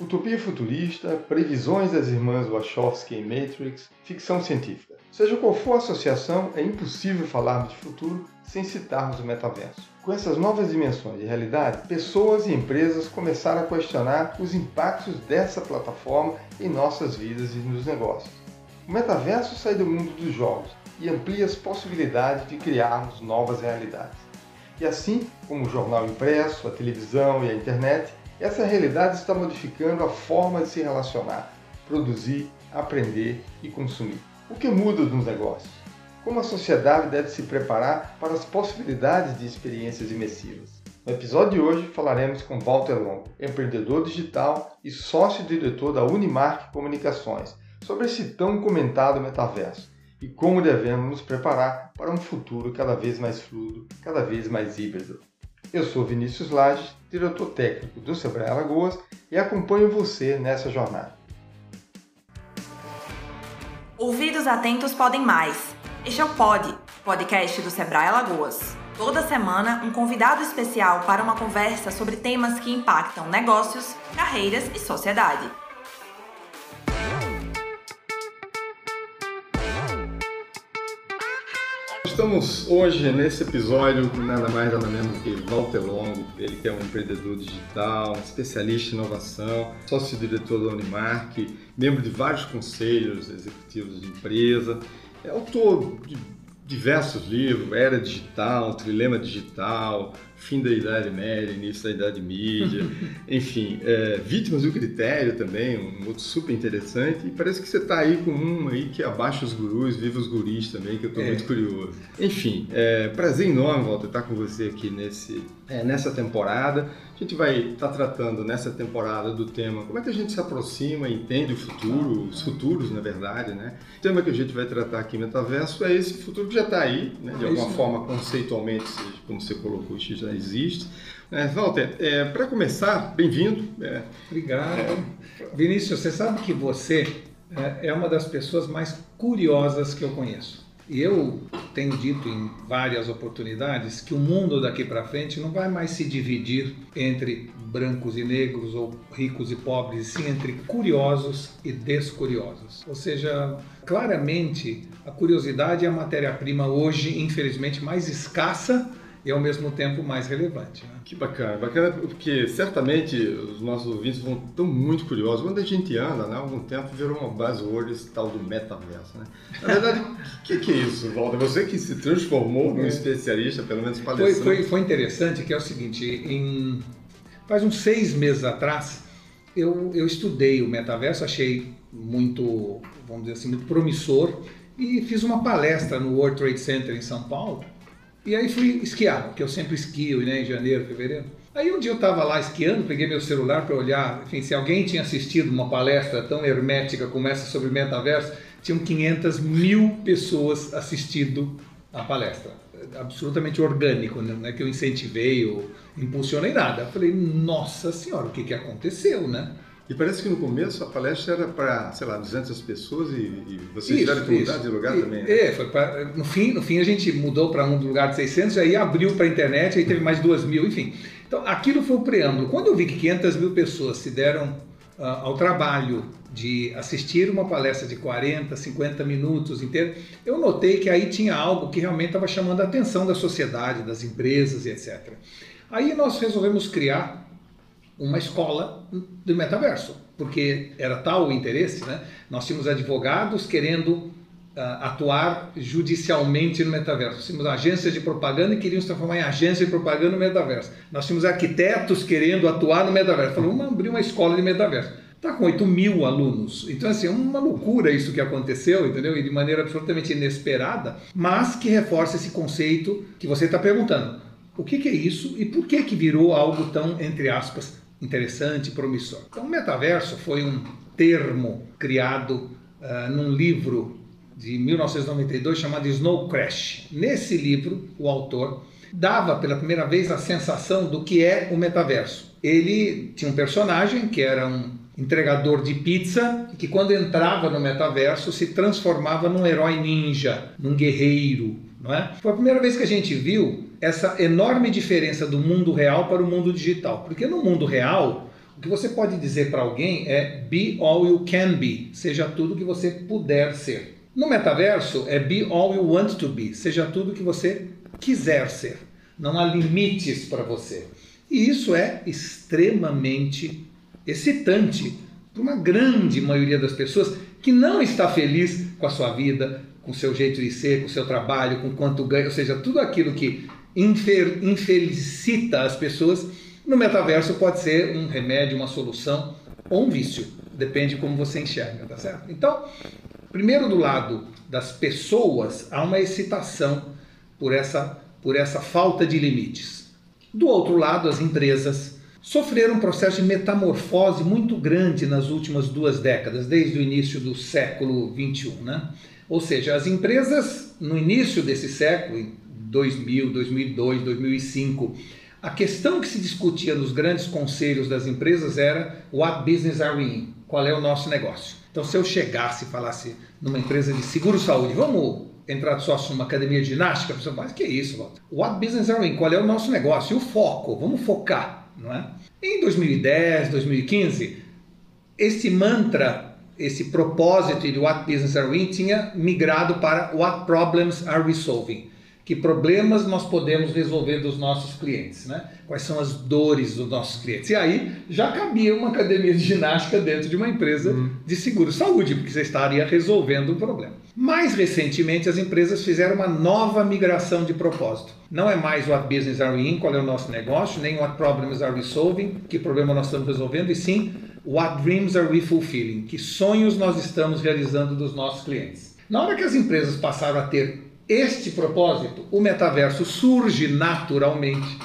Utopia futurista, previsões das irmãs Wachowski em Matrix, ficção científica. Seja qual for a associação, é impossível falarmos de futuro sem citarmos o metaverso. Com essas novas dimensões de realidade, pessoas e empresas começaram a questionar os impactos dessa plataforma em nossas vidas e nos negócios. O metaverso sai do mundo dos jogos e amplia as possibilidades de criarmos novas realidades. E assim como o jornal impresso, a televisão e a internet, essa realidade está modificando a forma de se relacionar, produzir, aprender e consumir. O que muda nos negócios? Como a sociedade deve se preparar para as possibilidades de experiências imersivas? No episódio de hoje falaremos com Walter Longo, empreendedor digital e sócio-diretor da Unimark Comunicações, sobre esse tão comentado metaverso e como devemos nos preparar para um futuro cada vez mais fluido, cada vez mais híbrido. Eu sou Vinícius Lages, diretor técnico do Sebrae Alagoas e acompanho você nessa jornada. Ouvidos atentos podem mais. Este é o Pod, podcast do Sebrae Alagoas. Toda semana, um convidado especial para uma conversa sobre temas que impactam negócios, carreiras e sociedade. Estamos hoje nesse episódio com nada mais nada menos que Walter Longo, ele que é um empreendedor digital, especialista em inovação, sócio-diretor da Unimark, membro de vários conselhos executivos de empresa, é autor de diversos livros, Era Digital, Trilema Digital, Fim da Idade Média, Início da Idade Mídia, enfim, é, Vítimas do Critério também, um outro super interessante, e parece que você está aí com um aí que abaixa os gurus, viva os guris também, que eu estou é. muito curioso. Enfim, é, prazer enorme, Walter, estar com você aqui nesse, é, nessa temporada. A gente vai estar tá tratando nessa temporada do tema como é que a gente se aproxima e entende o futuro, os futuros, na verdade, né? O tema que a gente vai tratar aqui, metaverso, é esse futuro que já está aí, né? de é alguma forma, conceitualmente, como você colocou, isso já existe. É, Walter, é, para começar, bem-vindo. É, Obrigado. Vinícius, você sabe que você é, é uma das pessoas mais curiosas que eu conheço. E eu tenho dito em várias oportunidades que o mundo daqui para frente não vai mais se dividir entre brancos e negros ou ricos e pobres, sim entre curiosos e descuriosos. Ou seja, claramente a curiosidade é a matéria-prima hoje, infelizmente, mais escassa e ao mesmo tempo mais relevante. Né? Que bacana, bacana porque certamente os nossos ouvintes vão tão muito curiosos. Quando a gente anda, né, há algum tempo virou uma buzzword esse tal do metaverso. Né? Na verdade, o que, que, é isso, Walter? Você que se transformou num é. especialista, pelo menos palestrante. Foi, foi, foi interessante que é o seguinte, em, faz uns seis meses atrás, eu, eu estudei o metaverso, achei muito, vamos dizer assim, muito promissor e fiz uma palestra no World Trade Center em São Paulo e aí fui esquiar, porque eu sempre esquio né, em janeiro, fevereiro. Aí um dia eu estava lá esquiando, peguei meu celular para olhar, enfim, se alguém tinha assistido uma palestra tão hermética como essa sobre metaverso, tinham 500 mil pessoas assistindo a palestra. Absolutamente orgânico, né? não é que eu incentivei ou impulsionei nada. Eu falei, nossa senhora, o que, que aconteceu, né? E parece que no começo a palestra era para, sei lá, 200 pessoas e, e vocês isso, tiveram que mudar de lugar e, também. Né? É, foi pra, no, fim, no fim a gente mudou para um lugar de 600, aí abriu para a internet, aí teve mais 2 mil, enfim. Então aquilo foi o preâmbulo. Quando eu vi que 500 mil pessoas se deram uh, ao trabalho de assistir uma palestra de 40, 50 minutos inteiro, eu notei que aí tinha algo que realmente estava chamando a atenção da sociedade, das empresas e etc. Aí nós resolvemos criar uma escola do metaverso, porque era tal o interesse, né? Nós tínhamos advogados querendo uh, atuar judicialmente no metaverso. Tínhamos agências de propaganda e queriam se transformar em agência de propaganda no metaverso. Nós tínhamos arquitetos querendo atuar no metaverso. Falamos, vamos abrir uma escola de metaverso. Está com 8 mil alunos. Então, assim, é uma loucura isso que aconteceu, entendeu? E de maneira absolutamente inesperada, mas que reforça esse conceito que você está perguntando. O que, que é isso e por que, que virou algo tão, entre aspas, interessante, promissor. Então, metaverso foi um termo criado uh, num livro de 1992 chamado Snow Crash. Nesse livro, o autor dava pela primeira vez a sensação do que é o metaverso. Ele tinha um personagem que era um entregador de pizza que quando entrava no metaverso se transformava num herói ninja, num guerreiro, não é? Foi a primeira vez que a gente viu essa enorme diferença do mundo real para o mundo digital. Porque no mundo real, o que você pode dizer para alguém é be all you can be, seja tudo que você puder ser. No metaverso é be all you want to be, seja tudo que você quiser ser. Não há limites para você. E isso é extremamente excitante para uma grande maioria das pessoas que não está feliz com a sua vida, com seu jeito de ser, com seu trabalho, com quanto ganha, ou seja, tudo aquilo que infelicita as pessoas, no metaverso pode ser um remédio, uma solução ou um vício, depende de como você enxerga, tá certo? Então, primeiro do lado das pessoas, há uma excitação por essa, por essa falta de limites. Do outro lado, as empresas sofreram um processo de metamorfose muito grande nas últimas duas décadas, desde o início do século XXI. Né? Ou seja, as empresas, no início desse século, em 2000, 2002, 2005, a questão que se discutia nos grandes conselhos das empresas era what business are we in? Qual é o nosso negócio? Então, se eu chegasse e falasse numa empresa de seguro-saúde, vamos entrar sócio numa academia de ginástica, a pessoa mas que é isso, Walter? What business are we in? Qual é o nosso negócio? E o foco? Vamos focar, não é? Em 2010, 2015, esse mantra, esse propósito de What business are we in tinha migrado para What problems are we solving? Que problemas nós podemos resolver dos nossos clientes, né? Quais são as dores dos nossos clientes? E aí já cabia uma academia de ginástica dentro de uma empresa uhum. de seguro saúde, porque você estaria resolvendo um problema. Mais recentemente, as empresas fizeram uma nova migração de propósito. Não é mais what business are we in, qual é o nosso negócio, nem what problems are we solving, que problema nós estamos resolvendo, e sim what dreams are we fulfilling, que sonhos nós estamos realizando dos nossos clientes. Na hora que as empresas passaram a ter este propósito, o metaverso surge naturalmente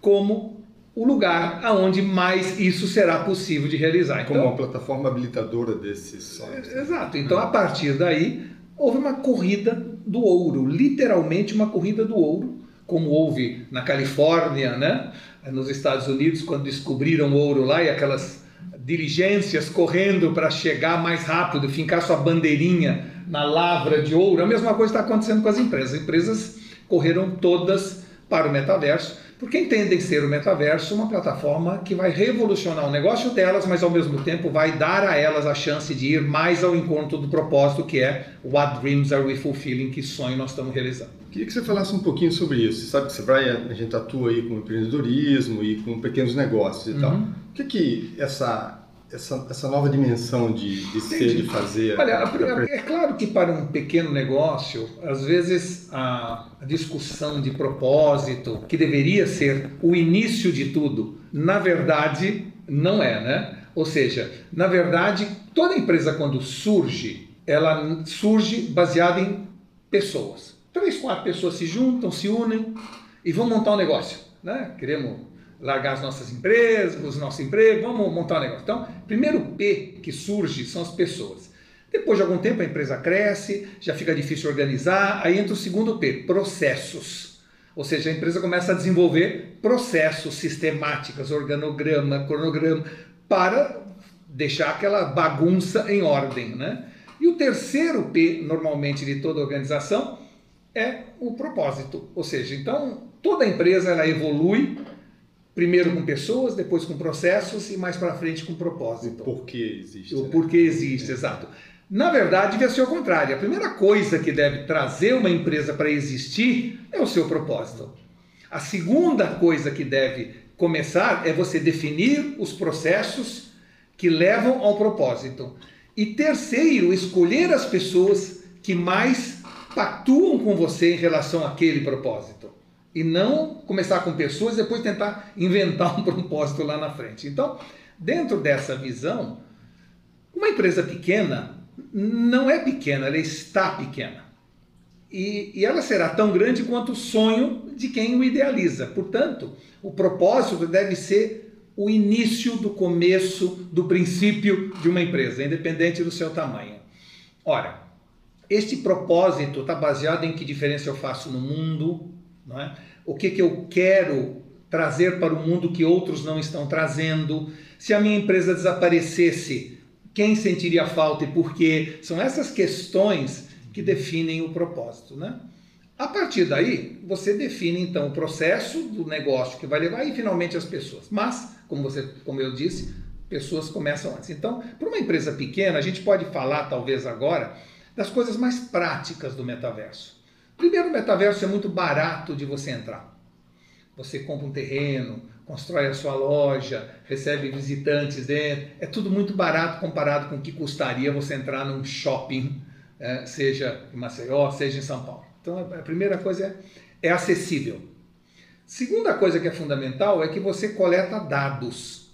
como o lugar aonde mais isso será possível de realizar. Então, como uma plataforma habilitadora desses sonhos. Exato. Então, a partir daí, houve uma corrida do ouro, literalmente uma corrida do ouro, como houve na Califórnia, né? nos Estados Unidos, quando descobriram ouro lá e aquelas diligências correndo para chegar mais rápido, fincar sua bandeirinha na lavra de ouro. A mesma coisa está acontecendo com as empresas. As empresas correram todas para o metaverso, porque entendem ser o metaverso uma plataforma que vai revolucionar o negócio delas, mas ao mesmo tempo vai dar a elas a chance de ir mais ao encontro do propósito que é What Dreams Are We Fulfilling? Que sonho nós estamos realizando. Queria que você falasse um pouquinho sobre isso. Você sabe que você vai, a gente atua aí com empreendedorismo e com pequenos negócios e uhum. tal. O que que essa essa, essa nova dimensão de, de ser, de fazer? Olha, é claro que para um pequeno negócio, às vezes a discussão de propósito, que deveria ser o início de tudo, na verdade não é, né? Ou seja, na verdade, toda empresa quando surge, ela surge baseada em pessoas. Três, quatro pessoas se juntam, se unem e vão montar um negócio, né? Queremos largar as nossas empresas, os nossos empregos, vamos montar um negócio. Então, primeiro P que surge são as pessoas. Depois de algum tempo a empresa cresce, já fica difícil organizar, aí entra o segundo P, processos. Ou seja, a empresa começa a desenvolver processos, sistemáticas, organograma, cronograma, para deixar aquela bagunça em ordem. Né? E o terceiro P, normalmente, de toda organização é o propósito. Ou seja, então toda empresa ela evolui Primeiro com pessoas, depois com processos e mais para frente com propósito. O porquê existe. O né? porquê existe, é. exato. Na verdade, deve ser o contrário. A primeira coisa que deve trazer uma empresa para existir é o seu propósito. A segunda coisa que deve começar é você definir os processos que levam ao propósito. E terceiro, escolher as pessoas que mais pactuam com você em relação àquele propósito e não começar com pessoas e depois tentar inventar um propósito lá na frente. Então, dentro dessa visão, uma empresa pequena não é pequena, ela está pequena. E, e, ela será tão grande quanto o sonho de quem o idealiza. Portanto, o propósito deve ser o início do começo, do princípio de uma empresa, independente do seu tamanho. Ora, este propósito está baseado em que diferença eu faço no mundo, é? o que, que eu quero trazer para o mundo que outros não estão trazendo. Se a minha empresa desaparecesse, quem sentiria falta e por quê? São essas questões que definem o propósito, né? A partir daí, você define então o processo do negócio que vai levar e finalmente as pessoas. Mas, como você, como eu disse, pessoas começam antes. Então, para uma empresa pequena, a gente pode falar, talvez agora, das coisas mais práticas do metaverso. Primeiro, o metaverso é muito barato de você entrar. Você compra um terreno, constrói a sua loja, recebe visitantes dentro. É tudo muito barato comparado com o que custaria você entrar num shopping, é, seja em Maceió, seja em São Paulo. Então, a primeira coisa é, é acessível. Segunda coisa que é fundamental é que você coleta dados,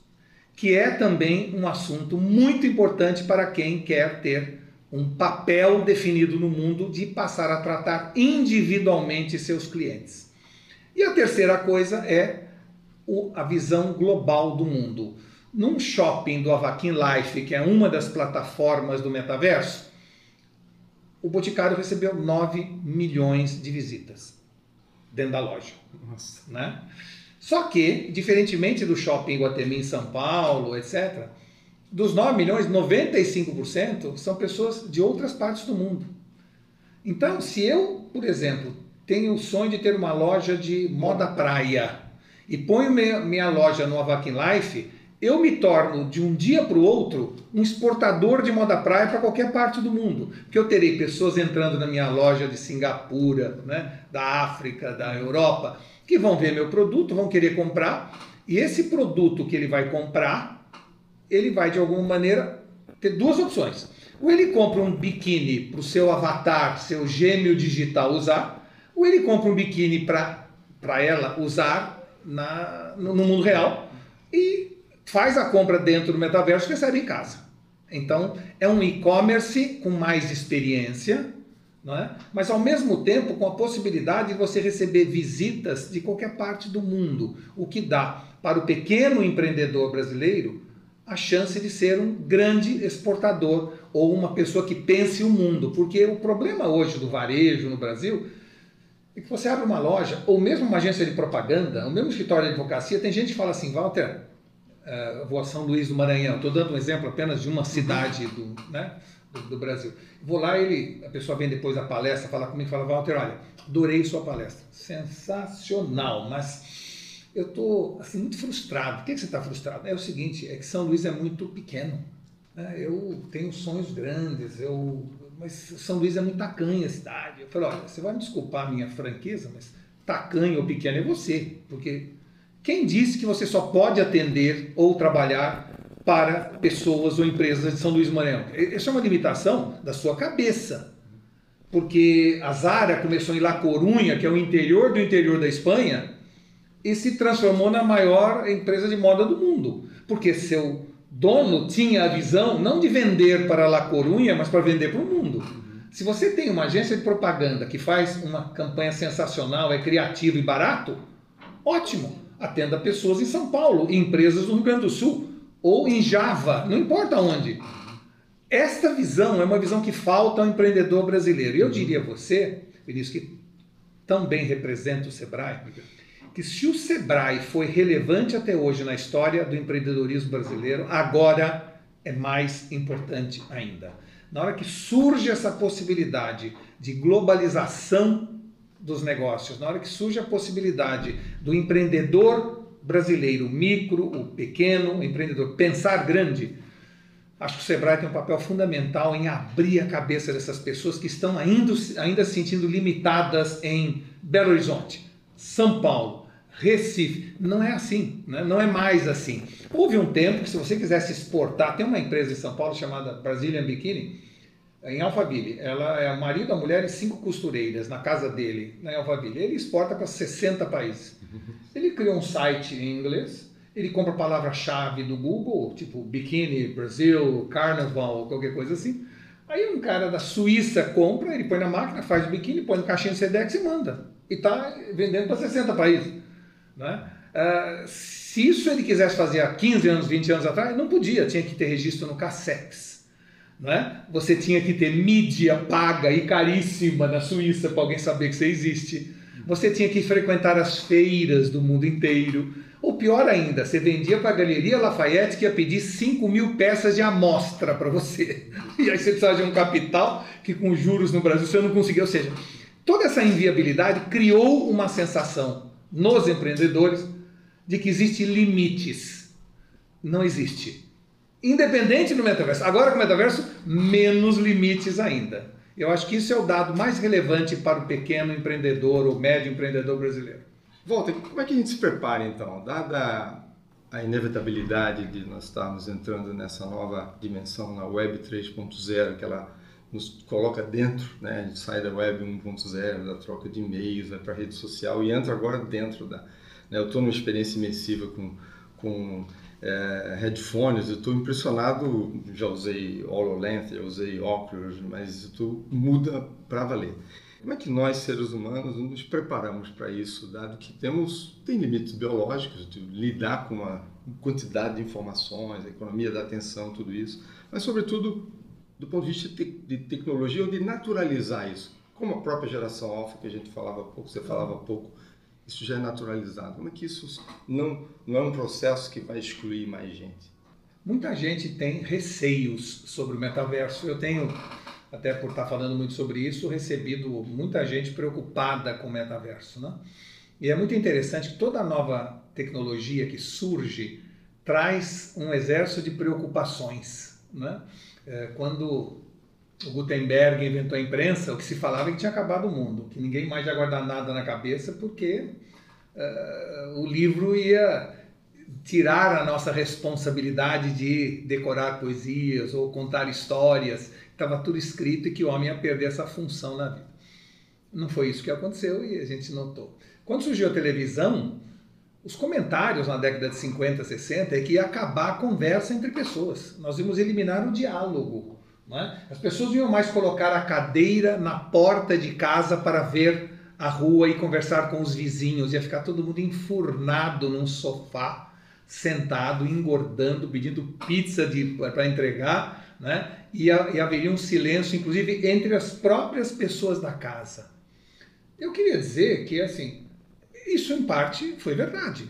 que é também um assunto muito importante para quem quer ter um papel definido no mundo de passar a tratar individualmente seus clientes. E a terceira coisa é a visão global do mundo. Num shopping do Avakin Life, que é uma das plataformas do metaverso, o Boticário recebeu 9 milhões de visitas dentro da loja. Nossa. Né? Só que, diferentemente do shopping Guatemi em São Paulo, etc., dos 9 milhões, 95% são pessoas de outras partes do mundo. Então, se eu, por exemplo, tenho o sonho de ter uma loja de moda praia e ponho minha, loja no Avakin Life, eu me torno de um dia para o outro um exportador de moda praia para qualquer parte do mundo. Porque eu terei pessoas entrando na minha loja de Singapura, né, da África, da Europa, que vão ver meu produto, vão querer comprar, e esse produto que ele vai comprar ele vai de alguma maneira ter duas opções. Ou ele compra um biquíni para o seu avatar, seu gêmeo digital usar, ou ele compra um biquíni para ela usar na, no, mundo real e faz a compra dentro do metaverso e recebe em casa. Então, é um e-commerce com mais experiência, é? mas ao mesmo tempo com a possibilidade de você receber visitas de qualquer parte do mundo, o que dá para o pequeno empreendedor brasileiro a chance de ser um grande exportador ou uma pessoa que pense o mundo. Porque o problema hoje do varejo no Brasil é que você abre uma loja, ou mesmo uma agência de propaganda, ou mesmo escritório de advocacia, tem gente que fala assim, Walter, uh, vou a São Luís do Maranhão, estou dando um exemplo apenas de uma cidade do, né, do, do, Brasil. Vou lá, ele, a pessoa vem depois da palestra, fala comigo, fala, Walter, olha, adorei sua palestra, sensacional, mas eu estou assim, muito frustrado. Por que, você está frustrado? É o seguinte, é que São Luís é muito pequeno. Né? Eu tenho sonhos grandes, eu... mas São Luís é muito tacanha a cidade. Eu falei, olha, você vai me desculpar a minha franqueza, mas tacanho ou pequeno é você. Porque quem disse que você só pode atender ou trabalhar para pessoas ou empresas de São Luís Maranhão? Isso é uma limitação da sua cabeça. Porque a Zara começou em La Corunha, que é o interior do interior da Espanha, e se transformou na maior empresa de moda do mundo, porque seu dono tinha a visão não de vender para La Corunha, mas para vender para o mundo. Se você tem uma agência de propaganda que faz uma campanha sensacional, é criativo e barato, ótimo, atenda pessoas em São Paulo, empresas no Rio Grande do Sul ou em Java, não importa onde. Esta visão é uma visão que falta ao empreendedor brasileiro. E eu diria a você, Vinícius, que tão bem representa o Sebrae, que se o Sebrae foi relevante até hoje na história do empreendedorismo brasileiro, agora é mais importante ainda. Na hora que surge essa possibilidade de globalização dos negócios, na hora que surge a possibilidade do empreendedor brasileiro, micro, o pequeno o empreendedor, pensar grande, acho que o Sebrae tem um papel fundamental em abrir a cabeça dessas pessoas que estão ainda, ainda se sentindo limitadas em Belo Horizonte, São Paulo, Recife. Não é assim, né? não é mais assim. Houve um tempo que, se você quisesse exportar, tem uma empresa em São Paulo chamada Brazilian Bikini, em Alphaville. Ela é o marido, a mulher e cinco costureiras na casa dele, em Alphaville. Ele exporta para 60 países. Ele criou um site em inglês, ele compra palavra-chave do Google, tipo biquíni, Brasil, carnaval, qualquer coisa assim. Aí um cara da Suíça compra, ele põe na máquina, faz o biquíni, põe no caixinho Sedex e manda. E está vendendo para 60 países. Né? Uh, se isso ele quisesse fazer há 15 anos, 20 anos atrás, não podia, tinha que ter registro no Cassex. Né? Você tinha que ter mídia paga e caríssima na Suíça para alguém saber que você existe. Você tinha que frequentar as feiras do mundo inteiro. Ou pior ainda, você vendia para a Galeria Lafayette que ia pedir 5 mil peças de amostra para você. E aí você precisava de um capital que com juros no Brasil você não conseguia. Ou seja, toda essa inviabilidade criou uma sensação nos empreendedores de que existem limites. Não existe. independente do metaverso. Agora com o metaverso, menos limites ainda. Eu acho que isso é o dado mais relevante para o pequeno empreendedor ou médio empreendedor brasileiro. Walter, como é que a gente se prepara então? Dada a inevitabilidade de nós estarmos entrando nessa nova dimensão na Web 3.0, que ela nos coloca dentro, né? a gente sai da Web 1.0, da troca de e-mails, vai para a rede social e entra agora dentro da... Né? Eu estou numa experiência imersiva com, com é, headphones, eu estou impressionado, já usei HoloLens, já usei óculos, mas tu muda para valer. Como é que nós, seres humanos, nos preparamos para isso, dado que temos tem limites biológicos de lidar com uma quantidade de informações, a economia da atenção, tudo isso, mas sobretudo do ponto de vista de tecnologia ou de naturalizar isso, como a própria geração alfa que a gente falava pouco, você falava pouco, isso já é naturalizado. Como é que isso não, não é um processo que vai excluir mais gente? Muita gente tem receios sobre o metaverso. Eu tenho, até por estar falando muito sobre isso, recebido muita gente preocupada com o metaverso. Né? E é muito interessante que toda nova tecnologia que surge traz um exército de preocupações. Né? É, quando o Gutenberg inventou a imprensa, o que se falava é que tinha acabado o mundo, que ninguém mais ia guardar nada na cabeça porque uh, o livro ia tirar a nossa responsabilidade de decorar poesias ou contar histórias, estava tudo escrito e que o homem ia perder essa função na vida. Não foi isso que aconteceu e a gente notou. Quando surgiu a televisão, os comentários na década de 50, 60 é que ia acabar a conversa entre pessoas. Nós íamos eliminar o diálogo. É? As pessoas iam mais colocar a cadeira na porta de casa para ver a rua e conversar com os vizinhos. Ia ficar todo mundo enfurnado num sofá, sentado, engordando, pedindo pizza para entregar. Né? E, e haveria um silêncio, inclusive, entre as próprias pessoas da casa. Eu queria dizer que, assim, isso em parte foi verdade.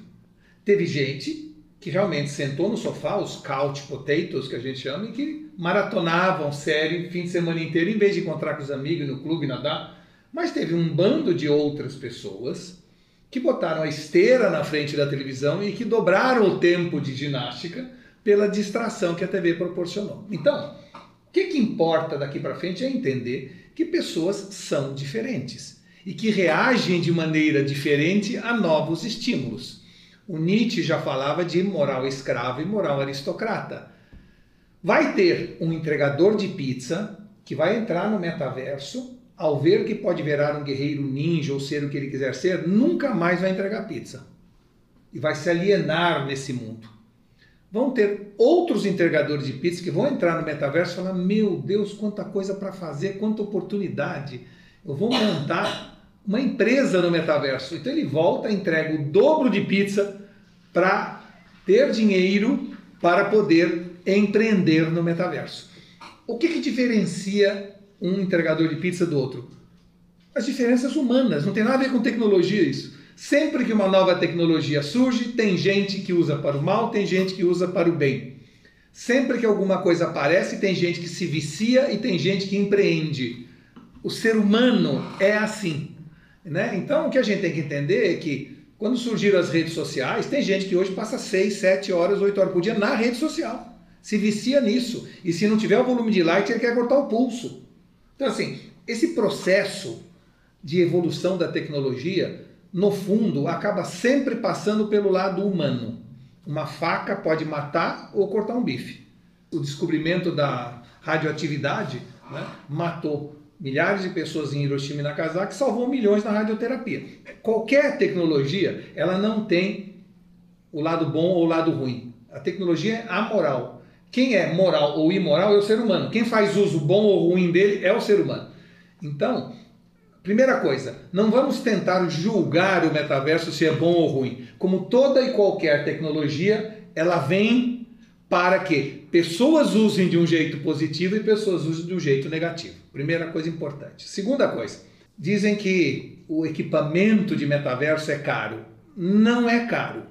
Teve gente que realmente sentou no sofá, os couch potatoes que a gente chama, e que maratonavam série fim de semana inteiro, em vez de encontrar com os amigos no clube, nadar. Mas teve um bando de outras pessoas que botaram a esteira na frente da televisão e que dobraram o tempo de ginástica pela distração que a TV proporcionou. Então, o que, que importa daqui para frente é entender que pessoas são diferentes e que reagem de maneira diferente a novos estímulos. O Nietzsche já falava de moral escravo e moral aristocrata. Vai ter um entregador de pizza que vai entrar no metaverso, ao ver que pode virar um guerreiro ninja ou ser o que ele quiser ser, nunca mais vai entregar pizza. E vai se alienar nesse mundo. Vão ter outros entregadores de pizza que vão entrar no metaverso e falar: Meu Deus, quanta coisa para fazer, quanta oportunidade. Eu vou montar uma empresa no metaverso. Então ele volta, entrega o dobro de pizza para ter dinheiro para poder empreender no metaverso. O que, que diferencia um entregador de pizza do outro? As diferenças humanas, não tem nada a ver com tecnologia isso. Sempre que uma nova tecnologia surge, tem gente que usa para o mal, tem gente que usa para o bem. Sempre que alguma coisa aparece, tem gente que se vicia e tem gente que empreende. O ser humano é assim. Né? Então, o que a gente tem que entender é que quando surgiram as redes sociais, tem gente que hoje passa 6, 7 horas, 8 horas por dia na rede social. Se vicia nisso. E se não tiver o volume de like, ele quer cortar o pulso. Então, assim, esse processo de evolução da tecnologia, no fundo, acaba sempre passando pelo lado humano. Uma faca pode matar ou cortar um bife. O descobrimento da radioatividade né, matou milhares de pessoas em Hiroshima e Nagasaki, salvou milhões na radioterapia. Qualquer tecnologia, ela não tem o lado bom ou o lado ruim. A tecnologia é amoral. Quem é moral ou imoral é o ser humano. Quem faz uso bom ou ruim dele é o ser humano. Então, primeira coisa, não vamos tentar julgar o metaverso se é bom ou ruim. Como toda e qualquer tecnologia, ela vem para que pessoas usem de um jeito positivo e pessoas usem de um jeito negativo. Primeira coisa importante. Segunda coisa, dizem que o equipamento de metaverso é caro. Não é caro,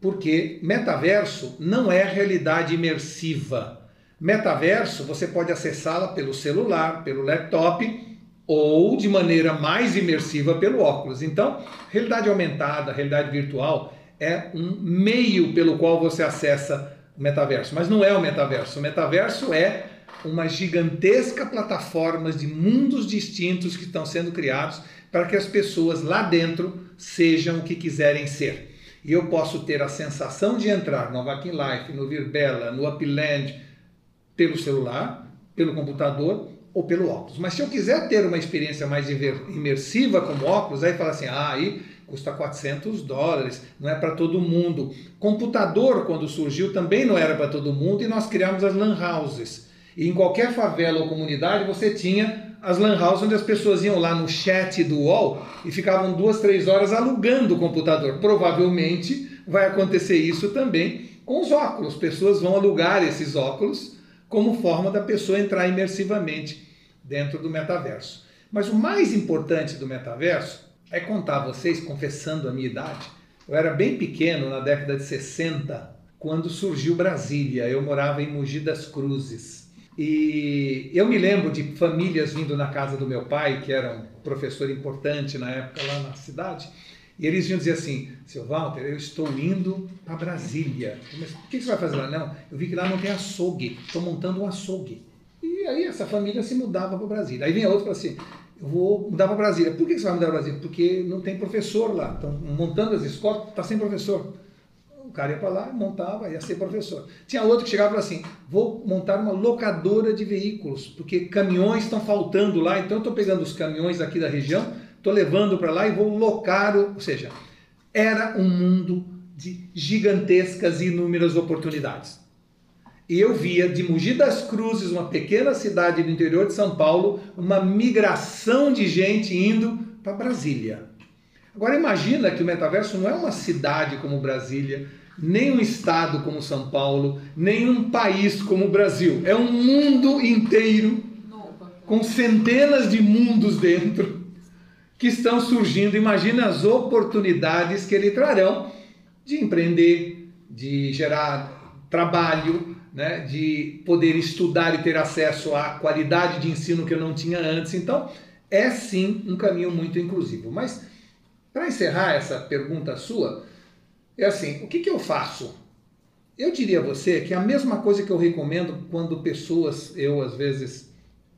porque metaverso não é realidade imersiva. Metaverso você pode acessá-la pelo celular, pelo laptop ou de maneira mais imersiva pelo óculos. Então, realidade aumentada, realidade virtual é um meio pelo qual você acessa o metaverso, mas não é o metaverso. O metaverso é uma gigantesca plataforma de mundos distintos que estão sendo criados para que as pessoas lá dentro sejam o que quiserem ser. E eu posso ter a sensação de entrar no Avakin Life, no Virbela, no Upland, pelo celular, pelo computador ou pelo óculos. Mas se eu quiser ter uma experiência mais imersiva como óculos, aí fala assim, ah, aí custa 400 dólares, não é para todo mundo. Computador, quando surgiu, também não era para todo mundo e nós criamos as LAN houses. E em qualquer favela ou comunidade você tinha as lan houses onde as pessoas iam lá no chat do UOL e ficavam duas, três horas alugando o computador. Provavelmente vai acontecer isso também com os óculos. Pessoas vão alugar esses óculos como forma da pessoa entrar imersivamente dentro do metaverso. Mas o mais importante do metaverso é contar a vocês, confessando a minha idade. Eu era bem pequeno na década de 60, quando surgiu Brasília. Eu morava em Mogi das Cruzes. E eu me lembro de famílias vindo na casa do meu pai, que era um professor importante na época lá na cidade, e eles iam dizer assim: seu Walter, eu estou indo para Brasília. Mas o que você vai fazer lá? Não, eu vi que lá não tem açougue, estou montando um açougue. E aí essa família se mudava para Brasília. Aí vinha outro falava assim: eu vou mudar para Brasília. Por que você vai mudar para Brasília? Porque não tem professor lá. Estão montando as escolas, está sem professor o cara ia para lá, montava, ia ser professor. Tinha outro que chegava e falava assim: vou montar uma locadora de veículos, porque caminhões estão faltando lá, então eu estou pegando os caminhões aqui da região, estou levando para lá e vou locar. O... Ou seja, era um mundo de gigantescas e inúmeras oportunidades. E eu via de Mogi das Cruzes, uma pequena cidade do interior de São Paulo, uma migração de gente indo para Brasília. Agora imagina que o metaverso não é uma cidade como Brasília, nem um estado como São Paulo, nem um país como o Brasil. É um mundo inteiro com centenas de mundos dentro que estão surgindo. Imagina as oportunidades que ele trarão de empreender, de gerar trabalho, né, de poder estudar e ter acesso à qualidade de ensino que eu não tinha antes. Então, é sim um caminho muito inclusivo. Mas para encerrar essa pergunta sua, é assim: o que, que eu faço? Eu diria a você que é a mesma coisa que eu recomendo quando pessoas, eu às vezes,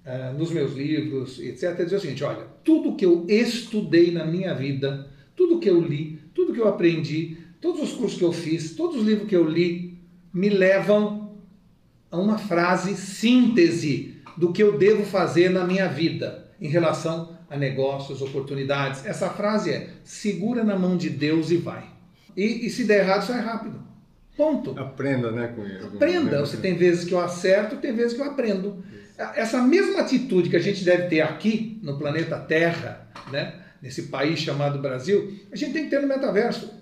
uh, nos meus livros, etc., dizer o seguinte: olha, tudo que eu estudei na minha vida, tudo que eu li, tudo que eu aprendi, todos os cursos que eu fiz, todos os livros que eu li, me levam a uma frase síntese do que eu devo fazer na minha vida em relação a negócios, oportunidades. Essa frase é: segura na mão de Deus e vai. E, e se der errado, sai rápido. Ponto. Aprenda, né? Com Aprenda. Você tem vezes que eu acerto, tem vezes que eu aprendo. Essa mesma atitude que a gente deve ter aqui no planeta Terra, né? nesse país chamado Brasil, a gente tem que ter no metaverso.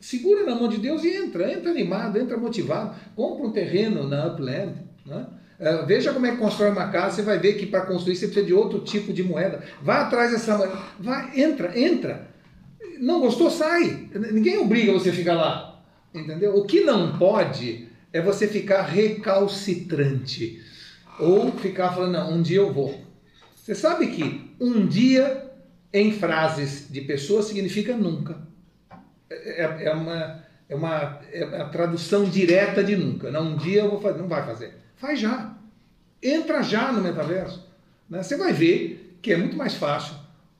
Segura na mão de Deus e entra, entra animado, entra motivado, compra um terreno na Upland, né? Uh, veja como é que constrói uma casa, você vai ver que para construir você precisa de outro tipo de moeda. Vai atrás dessa moeda. Vai, entra, entra. Não gostou, sai. Ninguém obriga você a ficar lá. Entendeu? O que não pode é você ficar recalcitrante. Ou ficar falando, não, um dia eu vou. Você sabe que um dia em frases de pessoas significa nunca. É, é, é uma, é, uma, é a tradução direta de nunca. Não, um dia eu vou fazer. Não vai fazer. Faz já. Entra já no metaverso. Né? Você vai ver que é muito mais fácil,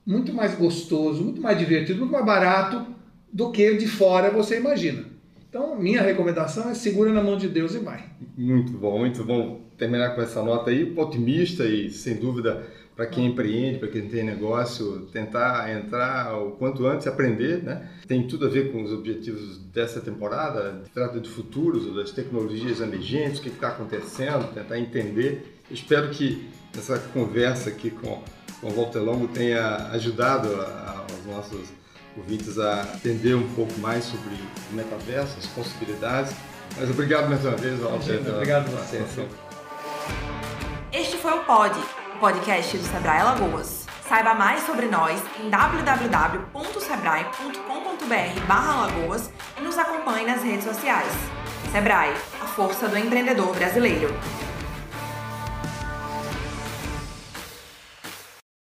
muito mais gostoso, muito mais divertido, muito mais barato do que de fora você imagina. Então, minha recomendação é segura na mão de Deus e vai. Muito bom, muito bom terminar com essa nota aí, otimista e sem dúvida para quem empreende, para quem tem negócio, tentar entrar o quanto antes, aprender, né? Tem tudo a ver com os objetivos dessa temporada, trata de futuros, das tecnologias emergentes, o que está acontecendo, tentar entender. espero que essa conversa aqui com, com o Walter Longo tenha ajudado aos nossos ouvintes a entender um pouco mais sobre o metaverso, as possibilidades. Mas obrigado mais uma vez, Walter. Obrigado a você. Este foi o Pod podcast do Sebrae Alagoas. Saiba mais sobre nós em www.sebrae.com.br/alagoas e nos acompanhe nas redes sociais. Sebrae, a força do empreendedor brasileiro.